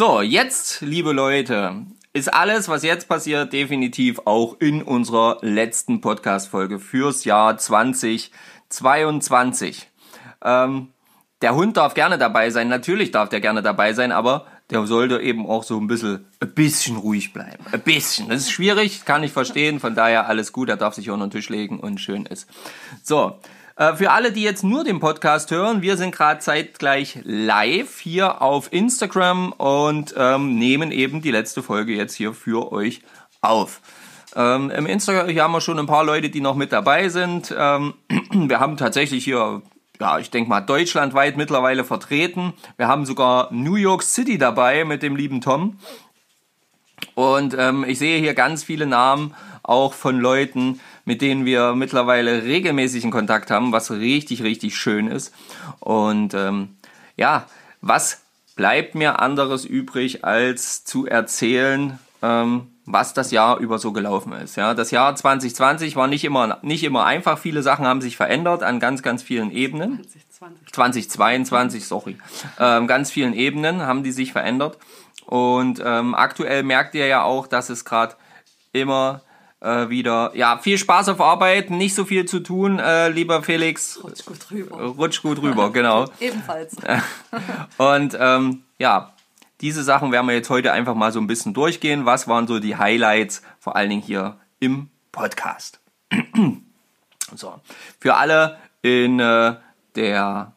So, jetzt, liebe Leute, ist alles, was jetzt passiert, definitiv auch in unserer letzten Podcast-Folge fürs Jahr 2022. Ähm, der Hund darf gerne dabei sein, natürlich darf der gerne dabei sein, aber der sollte eben auch so ein bisschen, ein bisschen ruhig bleiben. Ein bisschen. Das ist schwierig, kann ich verstehen, von daher alles gut, er darf sich unter den Tisch legen und schön ist. So, für alle, die jetzt nur den Podcast hören, wir sind gerade zeitgleich live hier auf Instagram und ähm, nehmen eben die letzte Folge jetzt hier für euch auf. Ähm, Im Instagram hier haben wir schon ein paar Leute, die noch mit dabei sind. Ähm, wir haben tatsächlich hier, ja, ich denke mal, deutschlandweit mittlerweile vertreten. Wir haben sogar New York City dabei mit dem lieben Tom. Und ähm, ich sehe hier ganz viele Namen auch von Leuten, mit denen wir mittlerweile regelmäßig in Kontakt haben, was richtig, richtig schön ist. Und ähm, ja, was bleibt mir anderes übrig, als zu erzählen, ähm, was das Jahr über so gelaufen ist. Ja, das Jahr 2020 war nicht immer, nicht immer einfach. Viele Sachen haben sich verändert an ganz, ganz vielen Ebenen. 2020. 2022, sorry. Ähm, ganz vielen Ebenen haben die sich verändert. Und ähm, aktuell merkt ihr ja auch, dass es gerade immer äh, wieder, ja, viel Spaß auf Arbeit, nicht so viel zu tun, äh, lieber Felix. Rutsch gut rüber. Rutsch gut rüber, genau. Ebenfalls. Und ähm, ja, diese Sachen werden wir jetzt heute einfach mal so ein bisschen durchgehen. Was waren so die Highlights, vor allen Dingen hier im Podcast? so, für alle in äh, der,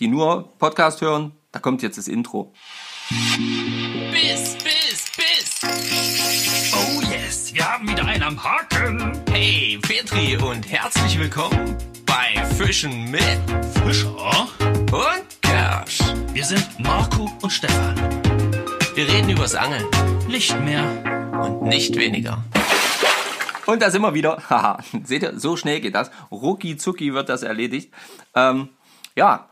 die nur Podcast hören, da kommt jetzt das Intro. Biss, am Haken. Hey, Petri und herzlich willkommen bei Fischen mit Fischer und Kersch. Wir sind Marco und Stefan. Wir reden übers Angeln Nicht mehr. und nicht weniger. Und da sind wir wieder. Haha, seht ihr, so schnell geht das. Rucki zucki wird das erledigt. Ähm, ja.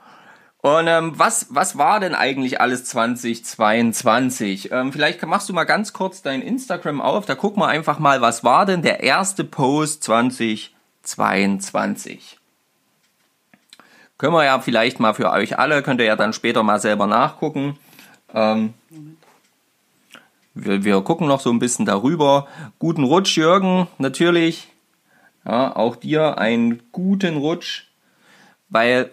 Und ähm, was, was war denn eigentlich alles 2022? Ähm, vielleicht machst du mal ganz kurz dein Instagram auf. Da guck mal einfach mal, was war denn der erste Post 2022? Können wir ja vielleicht mal für euch alle, könnt ihr ja dann später mal selber nachgucken. Ähm, wir, wir gucken noch so ein bisschen darüber. Guten Rutsch, Jürgen, natürlich. Ja, auch dir einen guten Rutsch, weil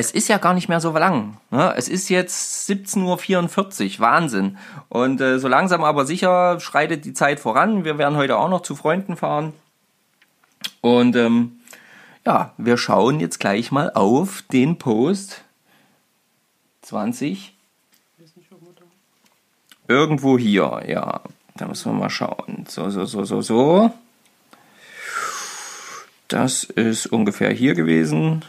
es ist ja gar nicht mehr so lang. Ne? Es ist jetzt 17.44 Uhr, Wahnsinn. Und äh, so langsam aber sicher schreitet die Zeit voran. Wir werden heute auch noch zu Freunden fahren. Und ähm, ja, wir schauen jetzt gleich mal auf den Post 20 Irgendwo hier, ja. Da müssen wir mal schauen. So, so, so, so, so. Das ist ungefähr hier gewesen.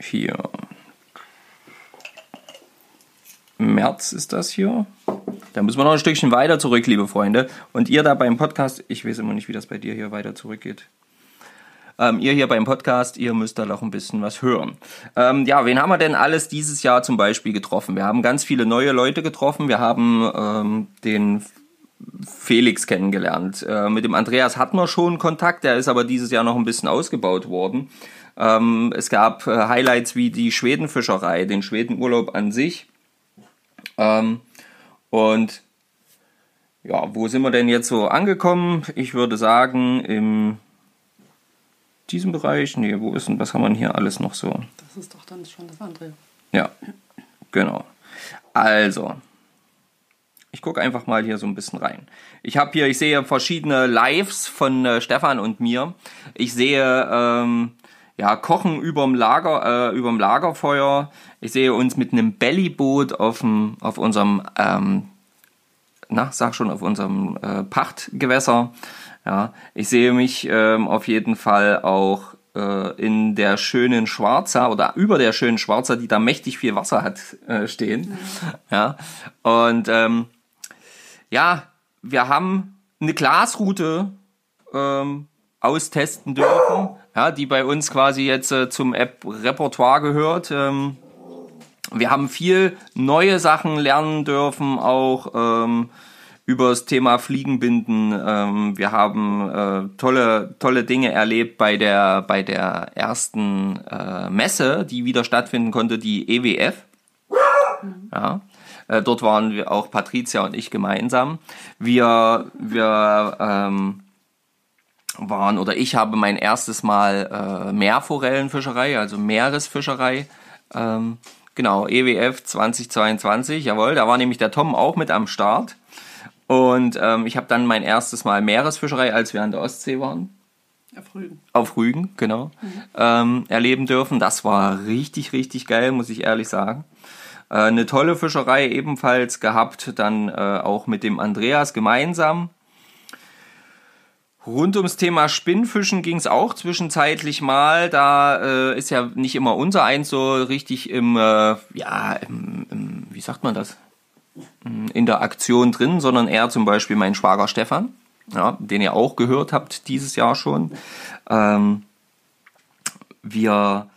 Hier. März ist das hier. Da müssen wir noch ein Stückchen weiter zurück, liebe Freunde. Und ihr da beim Podcast, ich weiß immer nicht, wie das bei dir hier weiter zurückgeht. Ähm, ihr hier beim Podcast, ihr müsst da noch ein bisschen was hören. Ähm, ja, wen haben wir denn alles dieses Jahr zum Beispiel getroffen? Wir haben ganz viele neue Leute getroffen. Wir haben ähm, den Felix kennengelernt. Äh, mit dem Andreas hatten wir schon Kontakt, der ist aber dieses Jahr noch ein bisschen ausgebaut worden. Ähm, es gab äh, Highlights wie die Schwedenfischerei, den Schwedenurlaub an sich. Ähm, und ja, wo sind wir denn jetzt so angekommen? Ich würde sagen, im diesem Bereich. Nee, wo ist denn, was haben wir denn hier alles noch so? Das ist doch dann schon das andere. Ja, genau. Also, ich gucke einfach mal hier so ein bisschen rein. Ich habe hier, ich sehe verschiedene Lives von äh, Stefan und mir. Ich sehe ähm, ja Kochen überm Lager, äh, überm Lagerfeuer. Ich sehe uns mit einem Bellyboot auf dem, auf unserem, ähm, na, sag schon, auf unserem äh, Pachtgewässer. Ja, ich sehe mich ähm, auf jeden Fall auch äh, in der schönen Schwarzer oder über der schönen Schwarzer, die da mächtig viel Wasser hat, äh, stehen. Ja, und ähm, ja, wir haben eine Glasroute ähm, austesten dürfen, ja, die bei uns quasi jetzt äh, zum App-Repertoire gehört. Ähm, wir haben viel neue Sachen lernen dürfen, auch ähm, über das Thema Fliegenbinden. Ähm, wir haben äh, tolle, tolle Dinge erlebt bei der, bei der ersten äh, Messe, die wieder stattfinden konnte, die EWF. Ja. Äh, dort waren wir auch Patricia und ich gemeinsam. Wir, wir ähm, waren oder ich habe mein erstes Mal äh, Meerforellenfischerei, also Meeresfischerei. Ähm, genau, EWF 2022, jawohl, da war nämlich der Tom auch mit am Start. Und ähm, ich habe dann mein erstes Mal Meeresfischerei, als wir an der Ostsee waren. Auf Rügen. Auf Rügen, genau. Ähm, erleben dürfen. Das war richtig, richtig geil, muss ich ehrlich sagen. Äh, eine tolle Fischerei ebenfalls gehabt, dann äh, auch mit dem Andreas gemeinsam. Rund ums Thema Spinnfischen ging es auch zwischenzeitlich mal. Da äh, ist ja nicht immer unser eins so richtig im, äh, ja, im, im, wie sagt man das? In der Aktion drin, sondern eher zum Beispiel mein Schwager Stefan, ja, den ihr auch gehört habt dieses Jahr schon. Ähm, wir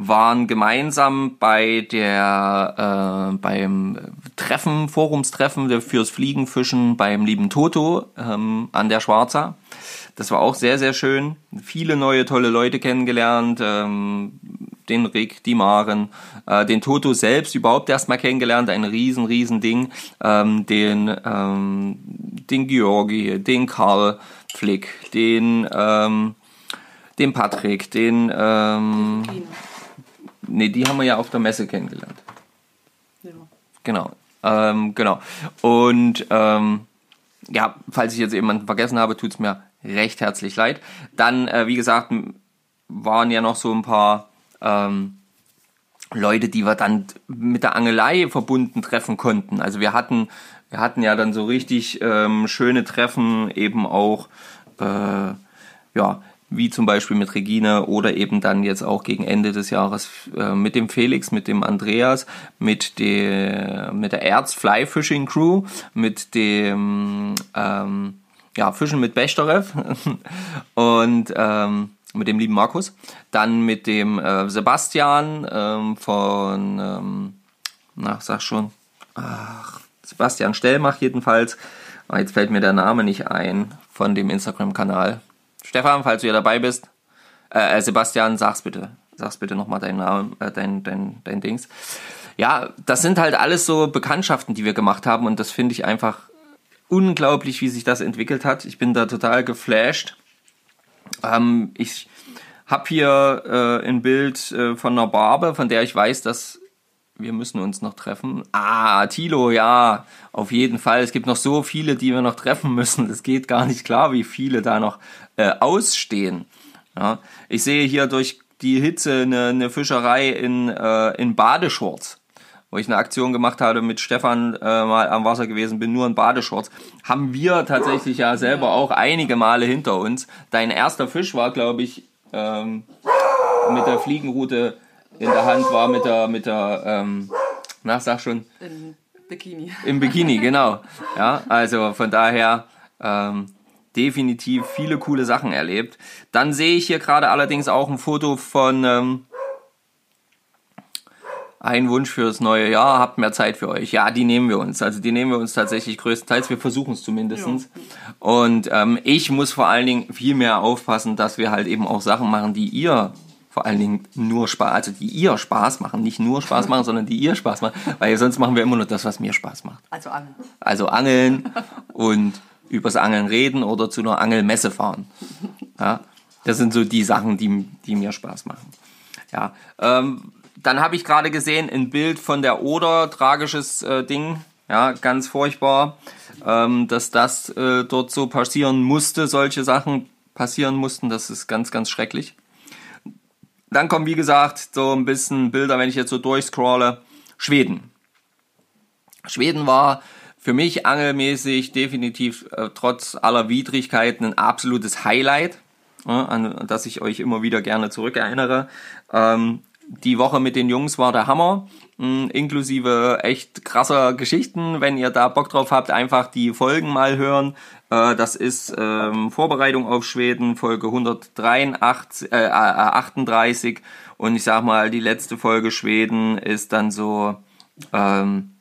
waren gemeinsam bei der äh, beim Treffen, Forumstreffen fürs Fliegenfischen beim lieben Toto ähm, an der Schwarza. Das war auch sehr, sehr schön. Viele neue, tolle Leute kennengelernt. Ähm, den Rick, die Maren, äh, den Toto selbst überhaupt erstmal kennengelernt. Ein riesen, riesen Ding. Ähm, den, ähm, den Georgi, den Karl Flick, den, ähm, den Patrick, den, ähm, nee, die haben wir ja auf der Messe kennengelernt. Ja. Genau. Ähm, genau. Und ähm, ja, falls ich jetzt jemanden vergessen habe, tut's mir recht herzlich leid. Dann, äh, wie gesagt, waren ja noch so ein paar ähm, Leute, die wir dann mit der Angelei verbunden treffen konnten. Also wir hatten, wir hatten ja dann so richtig ähm, schöne Treffen eben auch, äh, ja, wie zum Beispiel mit Regine oder eben dann jetzt auch gegen Ende des Jahres äh, mit dem Felix, mit dem Andreas, mit der mit der Erz Fly Fishing Crew, mit dem ähm, ja, Fischen mit Bechterew und ähm, mit dem lieben Markus, dann mit dem äh, Sebastian ähm, von, ähm, na, sag schon, ach, Sebastian Stellmach jedenfalls. Ah, Jetzt fällt mir der Name nicht ein von dem Instagram-Kanal. Stefan, falls du ja dabei bist, äh, äh, Sebastian, sag's bitte. Sag's bitte nochmal deinen Namen, äh, dein, dein, dein Dings. Ja, das sind halt alles so Bekanntschaften, die wir gemacht haben und das finde ich einfach unglaublich, wie sich das entwickelt hat. Ich bin da total geflasht. Ähm, ich habe hier äh, ein Bild äh, von einer Barbe, von der ich weiß, dass wir müssen uns noch treffen. Ah, Tilo, ja, auf jeden Fall. Es gibt noch so viele, die wir noch treffen müssen. Es geht gar nicht klar, wie viele da noch äh, ausstehen. Ja, ich sehe hier durch die Hitze eine, eine Fischerei in, äh, in Badeshorts, wo ich eine Aktion gemacht habe mit Stefan äh, mal am Wasser gewesen bin, nur in Badeshorts. Haben wir tatsächlich ja selber auch einige Male hinter uns. Dein erster Fisch war, glaube ich, ähm, mit der Fliegenrute in der Hand war mit der, mit der, ähm, na, sag schon, In Bikini. im Bikini, genau. Ja, also von daher ähm, definitiv viele coole Sachen erlebt. Dann sehe ich hier gerade allerdings auch ein Foto von ähm, ein Wunsch fürs neue Jahr, habt mehr Zeit für euch. Ja, die nehmen wir uns. Also die nehmen wir uns tatsächlich größtenteils. Wir versuchen es zumindestens. Und ähm, ich muss vor allen Dingen viel mehr aufpassen, dass wir halt eben auch Sachen machen, die ihr vor allen Dingen nur Spaß, also die ihr Spaß machen, nicht nur Spaß machen, sondern die ihr Spaß machen, weil sonst machen wir immer nur das, was mir Spaß macht. Also an. Also angeln und übers Angeln reden oder zu einer Angelmesse fahren. Ja, das sind so die Sachen, die, die mir Spaß machen. Ja, ähm, dann habe ich gerade gesehen ein Bild von der Oder, tragisches äh, Ding, ja, ganz furchtbar, ähm, dass das äh, dort so passieren musste, solche Sachen passieren mussten, das ist ganz, ganz schrecklich. Dann kommen, wie gesagt, so ein bisschen Bilder, wenn ich jetzt so durchscrolle. Schweden. Schweden war für mich angelmäßig definitiv äh, trotz aller Widrigkeiten ein absolutes Highlight, ja, an das ich euch immer wieder gerne zurückerinnere. Ähm, die Woche mit den Jungs war der Hammer, mh, inklusive echt krasser Geschichten. Wenn ihr da Bock drauf habt, einfach die Folgen mal hören. Äh, das ist ähm, Vorbereitung auf Schweden, Folge 138, äh, äh, 38. Und ich sag mal, die letzte Folge Schweden ist dann so, ähm,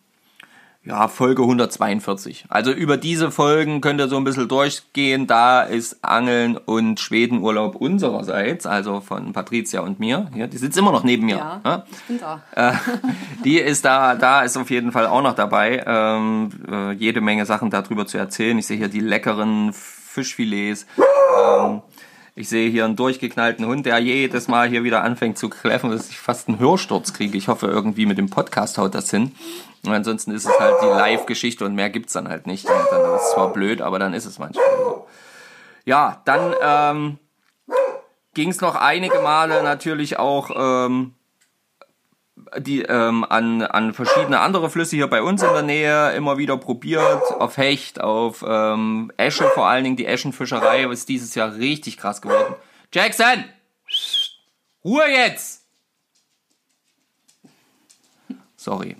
ja, Folge 142. Also über diese Folgen könnt ihr so ein bisschen durchgehen. Da ist Angeln und Schwedenurlaub unsererseits, also von Patricia und mir. Hier, die sitzt immer noch neben mir. Ja, Ja? ich bin da. Äh, die ist da, da ist auf jeden Fall auch noch dabei. Ähm, äh, jede Menge Sachen darüber zu erzählen. Ich sehe hier die leckeren Fischfilets. Ähm, ich sehe hier einen durchgeknallten Hund, der jedes Mal hier wieder anfängt zu kläffen, dass ich fast einen Hörsturz kriege. Ich hoffe, irgendwie mit dem Podcast haut das hin. Und ansonsten ist es halt die Live-Geschichte und mehr gibt's dann halt nicht. Und dann ist es zwar blöd, aber dann ist es manchmal so. Ja, dann ähm, ging es noch einige Male natürlich auch ähm, die ähm, an, an verschiedene andere Flüsse hier bei uns in der Nähe immer wieder probiert. Auf Hecht, auf ähm, Esche vor allen Dingen. Die Eschenfischerei ist dieses Jahr richtig krass geworden. Jackson! Ruhe jetzt! Sorry.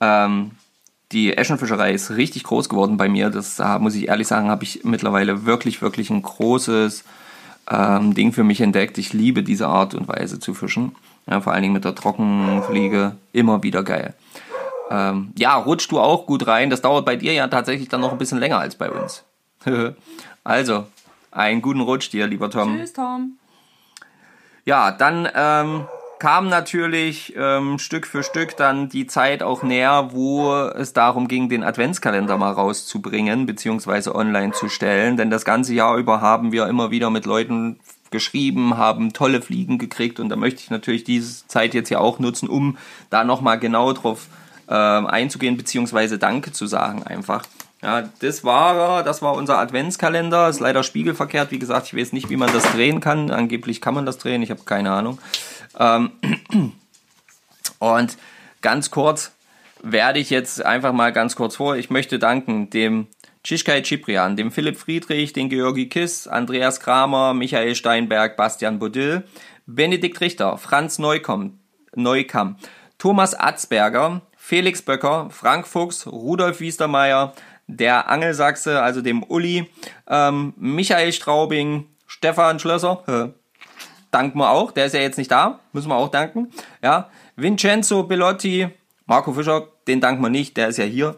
Ähm, die Eschenfischerei ist richtig groß geworden bei mir. Das da muss ich ehrlich sagen, habe ich mittlerweile wirklich, wirklich ein großes ähm, Ding für mich entdeckt. Ich liebe diese Art und Weise zu fischen. Ja, vor allen Dingen mit der Trockenfliege. Immer wieder geil. Ähm, ja, rutschst du auch gut rein. Das dauert bei dir ja tatsächlich dann noch ein bisschen länger als bei uns. also, einen guten Rutsch dir, lieber Tom. Tschüss, Tom. Ja, dann ähm, kam natürlich ähm, Stück für Stück dann die Zeit auch näher, wo es darum ging, den Adventskalender mal rauszubringen, beziehungsweise online zu stellen. Denn das ganze Jahr über haben wir immer wieder mit Leuten geschrieben, haben tolle Fliegen gekriegt und da möchte ich natürlich diese Zeit jetzt ja auch nutzen, um da nochmal genau drauf ähm, einzugehen, beziehungsweise Danke zu sagen einfach. Ja, das war das war unser Adventskalender, ist leider spiegelverkehrt, wie gesagt, ich weiß nicht, wie man das drehen kann, angeblich kann man das drehen, ich habe keine Ahnung. Ähm, und ganz kurz werde ich jetzt einfach mal ganz kurz vor, ich möchte danken dem Tschischkai Ciprian, dem Philipp Friedrich, den Georgi Kiss, Andreas Kramer, Michael Steinberg, Bastian Bodil, Benedikt Richter, Franz Neukomm, Neukamm, Thomas Atzberger, Felix Böcker, Frank Fuchs, Rudolf Wiestermeier, der Angelsachse, also dem Uli, ähm, Michael Straubing, Stefan Schlösser, äh, danken wir auch, der ist ja jetzt nicht da, müssen wir auch danken, ja, Vincenzo Bellotti, Marco Fischer, den danken wir nicht, der ist ja hier,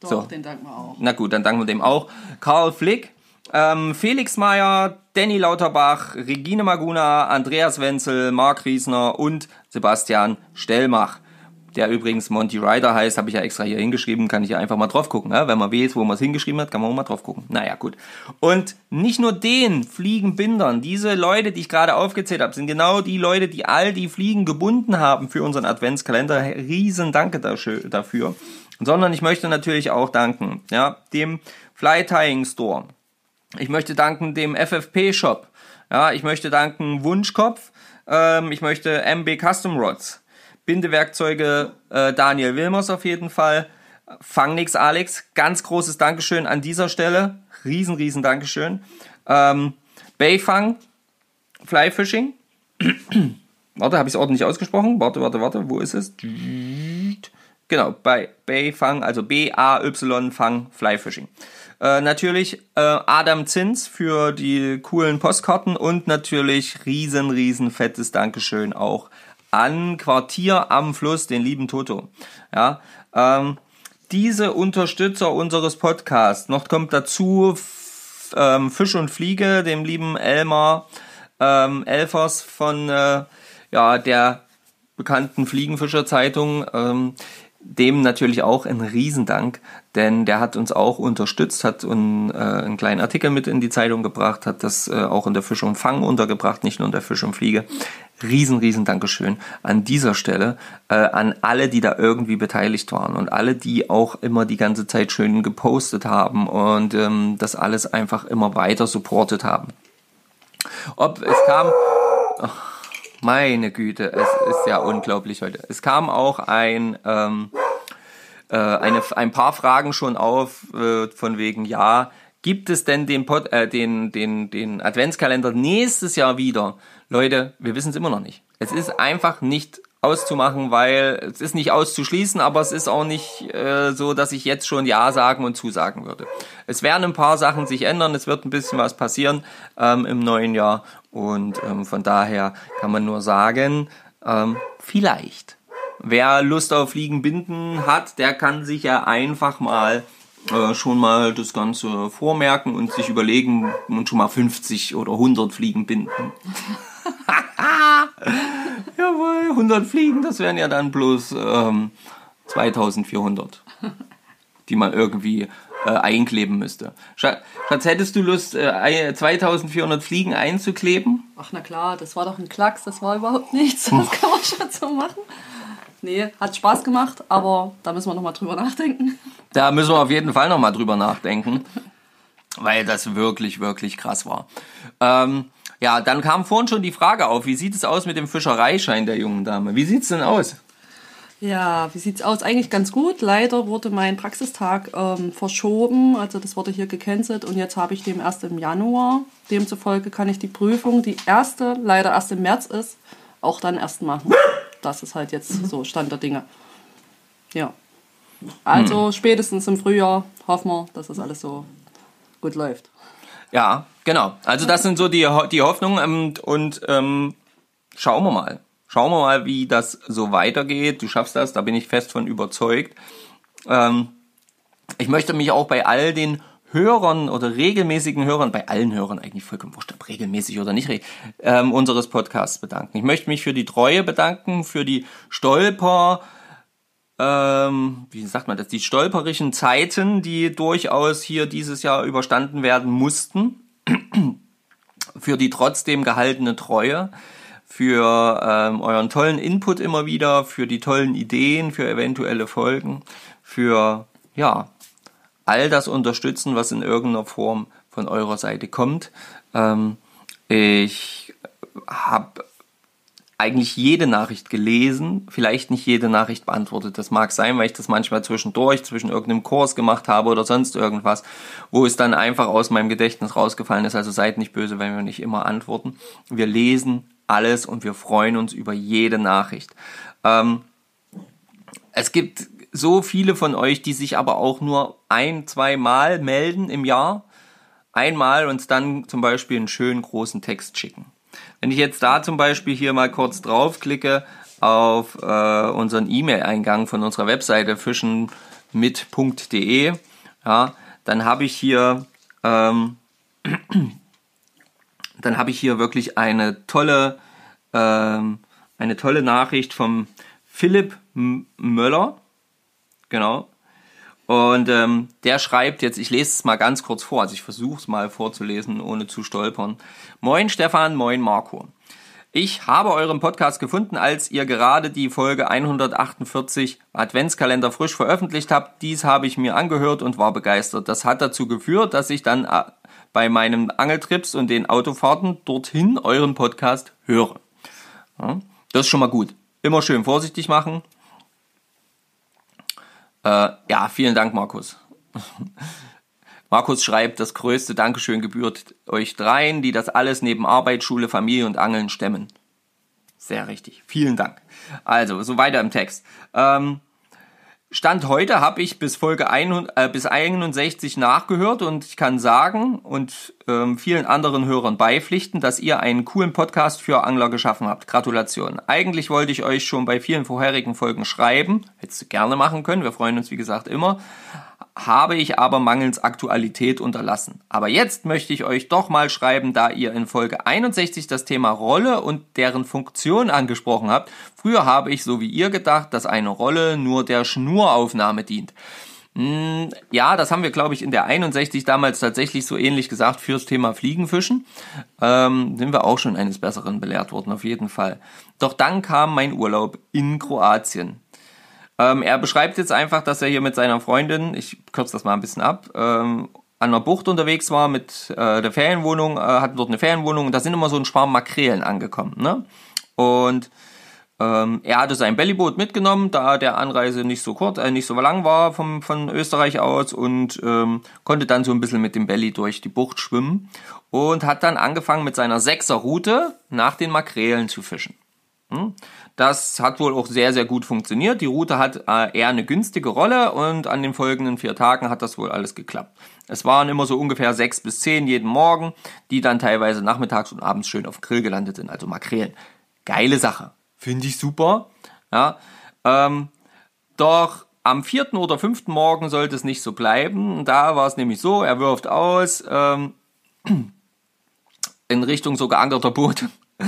Doch, So. den danken wir auch. na gut, dann danken wir dem auch. Karl Flick, ähm, Felix Meyer, Danny Lauterbach, Regine Maguna, Andreas Wenzel, Marc Riesner und Sebastian Stellmach. Der übrigens Monty Ryder heißt, habe ich ja extra hier hingeschrieben, kann ich ja einfach mal drauf gucken. Ne? Wenn man weiß, wo man es hingeschrieben hat, kann man auch mal drauf gucken. Naja, gut. Und nicht nur den Fliegenbindern, diese Leute, die ich gerade aufgezählt habe, sind genau die Leute, die all die Fliegen gebunden haben für unseren Adventskalender. Riesen Danke dafür dafür. Sondern ich möchte natürlich auch danken, ja, dem Fly Tying Store. Ich möchte danken dem FFP Shop. Ja, ich möchte danken Wunschkopf. Ähm, ich möchte MB Custom Rods. Bindewerkzeuge äh, Daniel Wilmers auf jeden Fall. Fangnix Alex, ganz großes Dankeschön an dieser Stelle. Riesen, riesen Dankeschön. Ähm, Bayfang, Fly Fishing. warte, habe ich es ordentlich ausgesprochen? Warte, warte, warte, wo ist es? Genau, bei Bayfang, also B-A-Y Fang Fly Fishing. Äh, natürlich äh, Adam Zins für die coolen Postkarten und natürlich riesen, riesen fettes Dankeschön auch an Quartier am Fluss, den lieben Toto. Ja, ähm, diese Unterstützer unseres Podcasts, noch kommt dazu F ähm, Fisch und Fliege, dem lieben Elmar ähm, Elfers von äh, ja, der bekannten Fliegenfischer-Zeitung, ähm, dem natürlich auch ein Riesendank, denn der hat uns auch unterstützt, hat un, äh, einen kleinen Artikel mit in die Zeitung gebracht, hat das äh, auch in der Fisch und Fang untergebracht, nicht nur in der Fisch und Fliege. Riesen, riesen Dankeschön an dieser Stelle äh, an alle, die da irgendwie beteiligt waren und alle, die auch immer die ganze Zeit schön gepostet haben und ähm, das alles einfach immer weiter supportet haben. Ob es kam, ach, meine Güte, es ist ja unglaublich heute. Es kam auch ein ähm, äh, eine, ein paar Fragen schon auf, äh, von wegen, ja, gibt es denn den, Pod, äh, den, den, den Adventskalender nächstes Jahr wieder? Leute, wir wissen es immer noch nicht. Es ist einfach nicht auszumachen, weil es ist nicht auszuschließen, aber es ist auch nicht äh, so, dass ich jetzt schon Ja sagen und zusagen würde. Es werden ein paar Sachen sich ändern, es wird ein bisschen was passieren ähm, im neuen Jahr und ähm, von daher kann man nur sagen, ähm, vielleicht. wer Lust auf Fliegenbinden hat, der kann sich ja einfach mal äh, schon mal das Ganze vormerken und sich überlegen und schon mal 50 oder 100 Fliegen binden. Jawohl, 100 Fliegen, das wären ja dann bloß ähm, 2400, die man irgendwie äh, einkleben müsste. Schatz, hättest du Lust, äh, 2400 Fliegen einzukleben? Ach na klar, das war doch ein Klacks, das war überhaupt nichts. Das kann man schon so machen. Nee, hat Spaß gemacht, aber da müssen wir nochmal drüber nachdenken. Da müssen wir auf jeden Fall nochmal drüber nachdenken, weil das wirklich, wirklich krass war. Ähm, ja, dann kam vorhin schon die Frage auf, wie sieht es aus mit dem Fischereischein der jungen Dame? Wie sieht es denn aus? Ja, wie sieht's aus? Eigentlich ganz gut. Leider wurde mein Praxistag ähm, verschoben, also das wurde hier gecancelt und jetzt habe ich den erst im Januar. Demzufolge kann ich die Prüfung, die erste, leider erst im März ist, auch dann erst machen. Das ist halt jetzt so Stand der Dinge. Ja. Also Hm. spätestens im Frühjahr hoffen wir, dass das alles so gut läuft. Ja, genau. Also das sind so die, die Hoffnungen ähm, und ähm, schauen wir mal. Schauen wir mal, wie das so weitergeht. Du schaffst das, da bin ich fest von überzeugt. Ähm, ich möchte mich auch bei all den Hörern oder regelmäßigen Hörern, bei allen Hörern eigentlich vollkommen wurscht, ob regelmäßig oder nicht, ähm, unseres Podcasts bedanken. Ich möchte mich für die Treue bedanken, für die Stolper, ähm, wie sagt man das, die stolperischen Zeiten, die durchaus hier dieses Jahr überstanden werden mussten, für die trotzdem gehaltene Treue, für ähm, euren tollen Input immer wieder, für die tollen Ideen, für eventuelle Folgen, für ja all das Unterstützen, was in irgendeiner Form von eurer Seite kommt. Ähm, ich habe eigentlich jede Nachricht gelesen, vielleicht nicht jede Nachricht beantwortet. Das mag sein, weil ich das manchmal zwischendurch, zwischen irgendeinem Kurs gemacht habe oder sonst irgendwas, wo es dann einfach aus meinem Gedächtnis rausgefallen ist. Also seid nicht böse, wenn wir nicht immer antworten. Wir lesen alles und wir freuen uns über jede Nachricht. Ähm, es gibt so viele von euch, die sich aber auch nur ein, zwei Mal melden im Jahr. Einmal und dann zum Beispiel einen schönen großen Text schicken. Wenn ich jetzt da zum Beispiel hier mal kurz draufklicke auf äh, unseren E-Mail-Eingang von unserer Webseite fischenmit.de, ja, dann habe ich hier ähm, dann habe ich hier wirklich eine tolle ähm, eine tolle Nachricht vom Philipp Möller, genau. Und ähm, der schreibt jetzt, ich lese es mal ganz kurz vor, also ich versuche es mal vorzulesen, ohne zu stolpern. Moin Stefan, moin Marco. Ich habe euren Podcast gefunden, als ihr gerade die Folge 148 Adventskalender frisch veröffentlicht habt. Dies habe ich mir angehört und war begeistert. Das hat dazu geführt, dass ich dann äh, bei meinen Angeltrips und den Autofahrten dorthin euren Podcast höre. Ja, das ist schon mal gut. Immer schön vorsichtig machen. Äh, ja, vielen Dank, Markus. Markus schreibt, das größte Dankeschön gebührt euch dreien, die das alles neben Arbeit, Schule, Familie und Angeln stemmen. Sehr richtig. Vielen Dank. Also, so weiter im Text. Ähm, Stand heute habe ich bis Folge 100, äh, bis 61 nachgehört und ich kann sagen und ähm, vielen anderen Hörern beipflichten, dass ihr einen coolen Podcast für Angler geschaffen habt. Gratulation. Eigentlich wollte ich euch schon bei vielen vorherigen Folgen schreiben, hättest du gerne machen können, wir freuen uns wie gesagt immer, habe ich aber mangels Aktualität unterlassen. Aber jetzt möchte ich euch doch mal schreiben, da ihr in Folge 61 das Thema Rolle und deren Funktion angesprochen habt. Früher habe ich so wie ihr gedacht, dass eine Rolle nur der Schnuraufnahme dient. Hm, Ja, das haben wir, glaube ich, in der 61 damals tatsächlich so ähnlich gesagt fürs Thema Fliegenfischen. Ähm, sind wir auch schon eines Besseren belehrt worden, auf jeden Fall. Doch dann kam mein Urlaub in Kroatien. Ähm, er beschreibt jetzt einfach, dass er hier mit seiner Freundin, ich kürze das mal ein bisschen ab, ähm, an der Bucht unterwegs war mit äh, der Ferienwohnung, äh, hatten dort eine Ferienwohnung und da sind immer so ein Schwarm Makrelen angekommen. Ne? Und ähm, er hatte sein Bellyboot mitgenommen, da der Anreise nicht so kurz, äh, nicht so lang war vom, von Österreich aus und ähm, konnte dann so ein bisschen mit dem Belly durch die Bucht schwimmen und hat dann angefangen mit seiner Sechser-Route nach den Makrelen zu fischen. Hm? Das hat wohl auch sehr, sehr gut funktioniert. Die Route hat äh, eher eine günstige Rolle und an den folgenden vier Tagen hat das wohl alles geklappt. Es waren immer so ungefähr sechs bis zehn jeden Morgen, die dann teilweise nachmittags und abends schön auf dem Grill gelandet sind, also Makrelen. Geile Sache. Finde ich super. Ja. Ähm, doch am vierten oder fünften Morgen sollte es nicht so bleiben. Da war es nämlich so, er wirft aus ähm, in Richtung so geankerter Boot.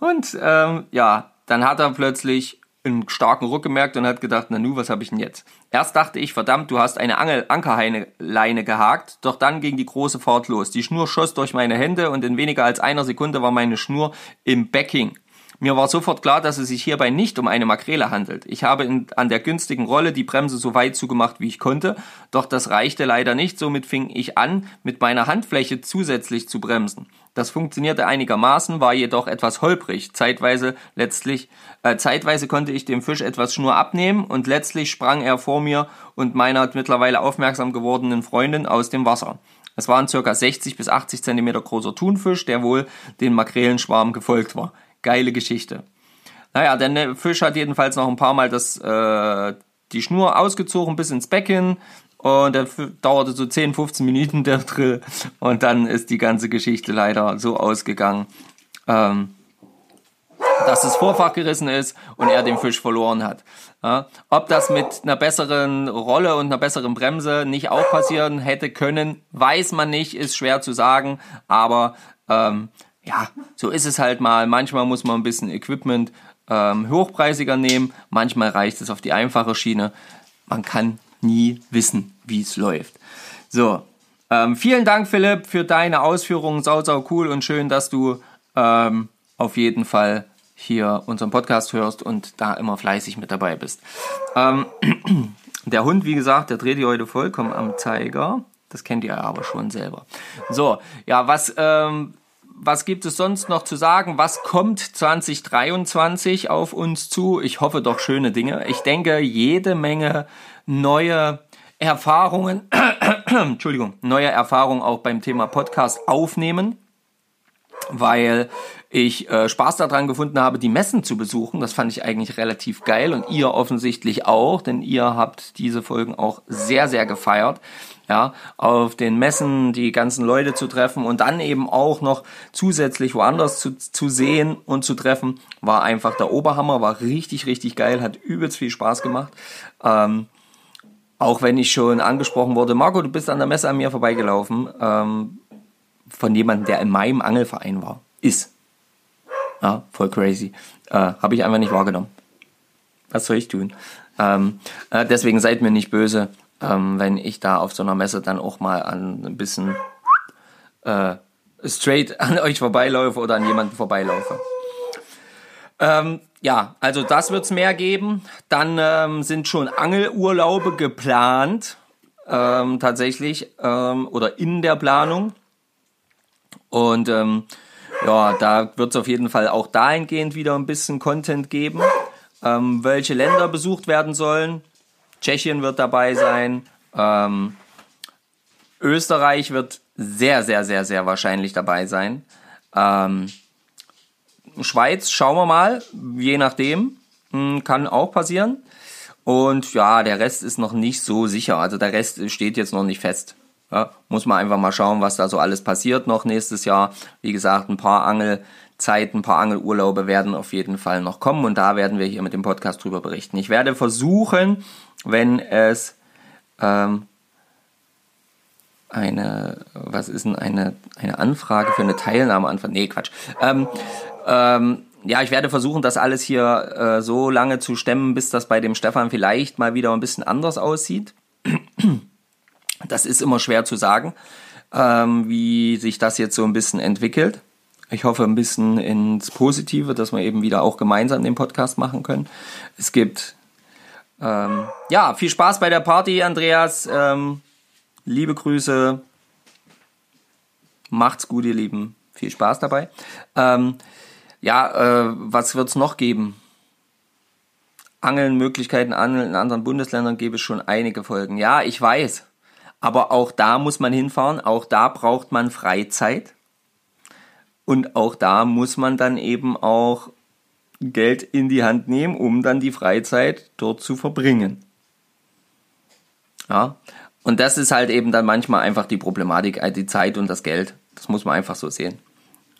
Und ähm, ja, dann hat er plötzlich einen starken Ruck gemerkt und hat gedacht, na nu, was habe ich denn jetzt? Erst dachte ich, verdammt, du hast eine Angel Ankerleine gehakt, doch dann ging die große Fahrt los. Die Schnur schoss durch meine Hände und in weniger als einer Sekunde war meine Schnur im Backing. Mir war sofort klar, dass es sich hierbei nicht um eine Makrele handelt. Ich habe in, an der günstigen Rolle die Bremse so weit zugemacht, wie ich konnte, doch das reichte leider nicht, somit fing ich an, mit meiner Handfläche zusätzlich zu bremsen. Das funktionierte einigermaßen, war jedoch etwas holprig. Zeitweise letztlich, äh, zeitweise konnte ich dem Fisch etwas Schnur abnehmen und letztlich sprang er vor mir und meiner mittlerweile aufmerksam gewordenen Freundin aus dem Wasser. Es war ein circa 60 bis 80 Zentimeter großer Thunfisch, der wohl den Makrelenschwarm gefolgt war geile Geschichte. Naja, der Fisch hat jedenfalls noch ein paar Mal das, äh, die Schnur ausgezogen bis ins Becken und der dauerte so 10, 15 Minuten der Drill und dann ist die ganze Geschichte leider so ausgegangen, ähm, dass das Vorfach gerissen ist und er den Fisch verloren hat. Ja, ob das mit einer besseren Rolle und einer besseren Bremse nicht auch passieren hätte können, weiß man nicht, ist schwer zu sagen, aber ähm, ja, so ist es halt mal. Manchmal muss man ein bisschen Equipment ähm, hochpreisiger nehmen, manchmal reicht es auf die einfache Schiene. Man kann nie wissen, wie es läuft. So, ähm, vielen Dank, Philipp, für deine Ausführungen. Sau, sau cool und schön, dass du ähm, auf jeden Fall hier unseren Podcast hörst und da immer fleißig mit dabei bist. Ähm, der Hund, wie gesagt, der dreht hier heute vollkommen am Zeiger. Das kennt ihr aber schon selber. So, ja, was ähm, was gibt es sonst noch zu sagen? Was kommt 2023 auf uns zu? Ich hoffe doch schöne Dinge. Ich denke, jede Menge neue Erfahrungen, Entschuldigung, neue Erfahrungen auch beim Thema Podcast aufnehmen, weil ich äh, Spaß daran gefunden habe, die Messen zu besuchen. Das fand ich eigentlich relativ geil und ihr offensichtlich auch, denn ihr habt diese Folgen auch sehr, sehr gefeiert ja, auf den Messen die ganzen Leute zu treffen und dann eben auch noch zusätzlich woanders zu, zu sehen und zu treffen, war einfach der Oberhammer, war richtig, richtig geil, hat übelst viel Spaß gemacht. Ähm, auch wenn ich schon angesprochen wurde, Marco, du bist an der Messe an mir vorbeigelaufen, ähm, von jemandem, der in meinem Angelverein war, ist. Ja, voll crazy. Äh, Habe ich einfach nicht wahrgenommen. Was soll ich tun? Ähm, äh, deswegen seid mir nicht böse ähm, wenn ich da auf so einer Messe dann auch mal an ein bisschen äh, straight an euch vorbeilaufe oder an jemanden vorbeilaufe. Ähm, ja, also das wird es mehr geben. Dann ähm, sind schon Angelurlaube geplant, ähm, tatsächlich, ähm, oder in der Planung. Und ähm, ja, da wird es auf jeden Fall auch dahingehend wieder ein bisschen Content geben, ähm, welche Länder besucht werden sollen. Tschechien wird dabei sein. Ähm, Österreich wird sehr, sehr, sehr, sehr wahrscheinlich dabei sein. Ähm, Schweiz, schauen wir mal, je nachdem, hm, kann auch passieren. Und ja, der Rest ist noch nicht so sicher. Also der Rest steht jetzt noch nicht fest. Ja, muss man einfach mal schauen, was da so alles passiert noch nächstes Jahr. Wie gesagt, ein paar Angelzeiten, ein paar Angelurlaube werden auf jeden Fall noch kommen und da werden wir hier mit dem Podcast drüber berichten. Ich werde versuchen, wenn es ähm, eine, was ist denn eine, eine Anfrage für eine Teilnahme anfangen? Nee, Quatsch. Ähm, ähm, ja, ich werde versuchen, das alles hier äh, so lange zu stemmen, bis das bei dem Stefan vielleicht mal wieder ein bisschen anders aussieht. Das ist immer schwer zu sagen, ähm, wie sich das jetzt so ein bisschen entwickelt. Ich hoffe ein bisschen ins Positive, dass wir eben wieder auch gemeinsam den Podcast machen können. Es gibt ähm, ja, viel Spaß bei der Party, Andreas. Ähm, liebe Grüße. Macht's gut, ihr Lieben. Viel Spaß dabei. Ähm, ja, äh, was wird's noch geben? Angeln, Möglichkeiten Angeln in anderen Bundesländern gäbe es schon einige Folgen. Ja, ich weiß. Aber auch da muss man hinfahren. Auch da braucht man Freizeit. Und auch da muss man dann eben auch Geld in die Hand nehmen, um dann die Freizeit dort zu verbringen. Ja, und das ist halt eben dann manchmal einfach die Problematik, äh, die Zeit und das Geld. Das muss man einfach so sehen.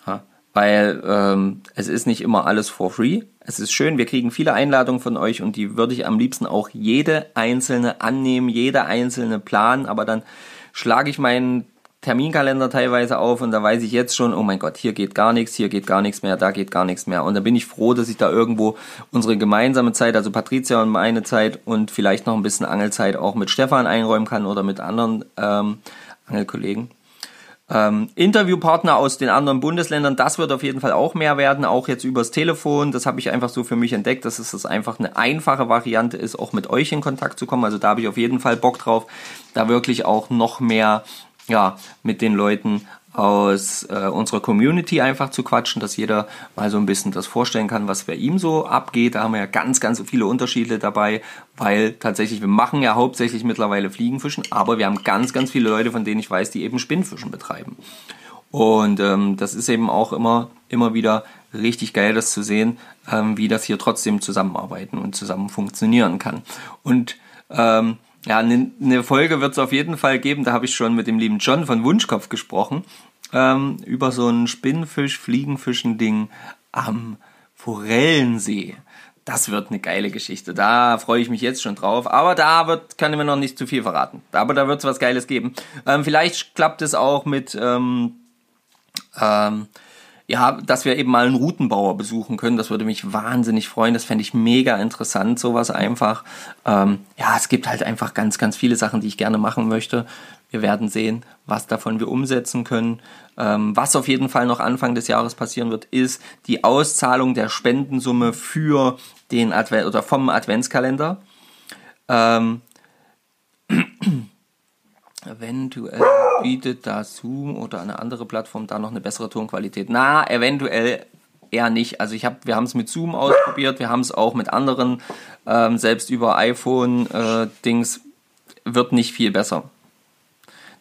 Ja, weil ähm, es ist nicht immer alles for free. Es ist schön, wir kriegen viele Einladungen von euch und die würde ich am liebsten auch jede einzelne annehmen, jede einzelne planen, aber dann schlage ich meinen Terminkalender teilweise auf und da weiß ich jetzt schon, oh mein Gott, hier geht gar nichts, hier geht gar nichts mehr, da geht gar nichts mehr. Und da bin ich froh, dass ich da irgendwo unsere gemeinsame Zeit, also Patricia und meine Zeit und vielleicht noch ein bisschen Angelzeit auch mit Stefan einräumen kann oder mit anderen ähm, Angelkollegen. Ähm, Interviewpartner aus den anderen Bundesländern, das wird auf jeden Fall auch mehr werden, auch jetzt übers Telefon. Das habe ich einfach so für mich entdeckt, dass es das einfach eine einfache Variante ist, auch mit euch in Kontakt zu kommen. Also da habe ich auf jeden Fall Bock drauf, da wirklich auch noch mehr ja, mit den Leuten aus äh, unserer Community einfach zu quatschen, dass jeder mal so ein bisschen das vorstellen kann, was bei ihm so abgeht. Da haben wir ja ganz, ganz viele Unterschiede dabei, weil tatsächlich, wir machen ja hauptsächlich mittlerweile Fliegenfischen, aber wir haben ganz, ganz viele Leute, von denen ich weiß, die eben Spinnfischen betreiben. Und ähm, das ist eben auch immer, immer wieder richtig geil, das zu sehen, ähm, wie das hier trotzdem zusammenarbeiten und zusammen funktionieren kann. Und ähm, ja, eine ne Folge wird es auf jeden Fall geben. Da habe ich schon mit dem lieben John von Wunschkopf gesprochen. Ähm, über so ein Spinnfisch, Fliegenfischen-Ding am Forellensee. Das wird eine geile Geschichte. Da freue ich mich jetzt schon drauf. Aber da wird, kann ich mir noch nicht zu viel verraten. Aber da wird es was Geiles geben. Ähm, vielleicht klappt es auch mit ähm, ähm, ja, dass wir eben mal einen Routenbauer besuchen können. Das würde mich wahnsinnig freuen. Das fände ich mega interessant, sowas einfach. Ähm, ja, es gibt halt einfach ganz, ganz viele Sachen, die ich gerne machen möchte. Wir werden sehen, was davon wir umsetzen können. Ähm, was auf jeden Fall noch Anfang des Jahres passieren wird, ist die Auszahlung der Spendensumme für den Advent oder vom Adventskalender. Ähm, Eventuell bietet da Zoom oder eine andere Plattform da noch eine bessere Tonqualität. Na, eventuell eher nicht. Also ich hab, wir haben es mit Zoom ausprobiert, wir haben es auch mit anderen, ähm, selbst über iPhone-Dings, äh, wird nicht viel besser.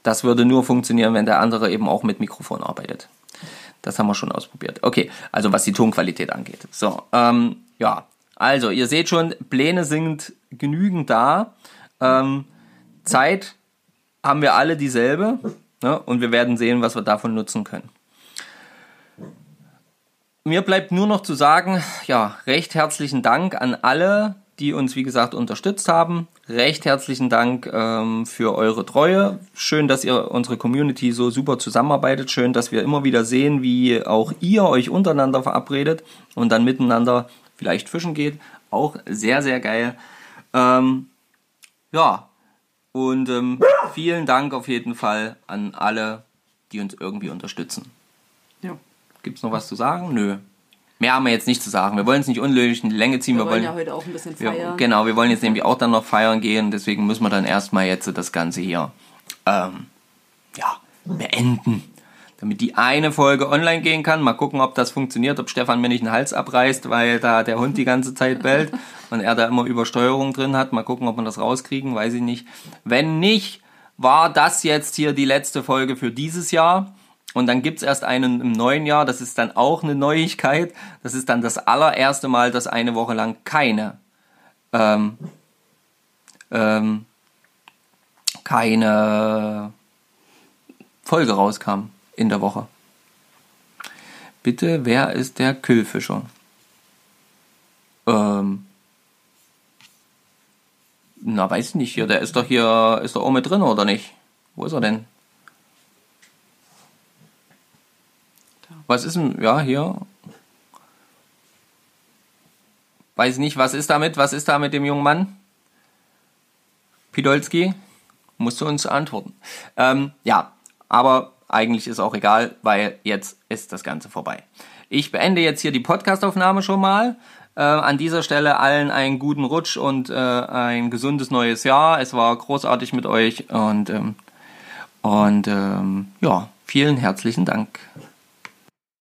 Das würde nur funktionieren, wenn der andere eben auch mit Mikrofon arbeitet. Das haben wir schon ausprobiert. Okay, also was die Tonqualität angeht. So, ähm, ja, also ihr seht schon, Pläne sind genügend da. Ähm, Zeit haben wir alle dieselbe ne? und wir werden sehen, was wir davon nutzen können. Mir bleibt nur noch zu sagen, ja, recht herzlichen Dank an alle, die uns, wie gesagt, unterstützt haben. Recht herzlichen Dank ähm, für eure Treue. Schön, dass ihr unsere Community so super zusammenarbeitet. Schön, dass wir immer wieder sehen, wie auch ihr euch untereinander verabredet und dann miteinander vielleicht fischen geht. Auch sehr, sehr geil. Ähm, ja, und ähm, vielen Dank auf jeden Fall an alle, die uns irgendwie unterstützen. Ja. Gibt es noch was zu sagen? Nö. Mehr haben wir jetzt nicht zu sagen. Wir wollen es nicht unnötig in die Länge ziehen. Wir, wir wollen ja heute auch ein bisschen feiern. Wir, genau, wir wollen jetzt nämlich auch dann noch feiern gehen. Deswegen müssen wir dann erstmal jetzt das Ganze hier ähm, ja, beenden damit die eine Folge online gehen kann. Mal gucken, ob das funktioniert, ob Stefan mir nicht den Hals abreißt, weil da der Hund die ganze Zeit bellt und er da immer Übersteuerung drin hat. Mal gucken, ob wir das rauskriegen, weiß ich nicht. Wenn nicht, war das jetzt hier die letzte Folge für dieses Jahr. Und dann gibt's erst einen im neuen Jahr, das ist dann auch eine Neuigkeit. Das ist dann das allererste Mal, dass eine Woche lang keine ähm, ähm, keine Folge rauskam in der Woche. Bitte, wer ist der Kühlfischer? Ähm, na, weiß ich nicht hier. Der ist doch hier, ist doch auch mit drin, oder nicht? Wo ist er denn? Was ist denn, ja, hier. Weiß nicht, was ist damit? Was ist da mit dem jungen Mann? Pidolski? Musst du uns antworten. Ähm, ja, aber eigentlich ist auch egal, weil jetzt ist das Ganze vorbei. Ich beende jetzt hier die Podcastaufnahme schon mal. Äh, an dieser Stelle allen einen guten Rutsch und äh, ein gesundes neues Jahr. Es war großartig mit euch und, ähm, und ähm, ja, vielen herzlichen Dank.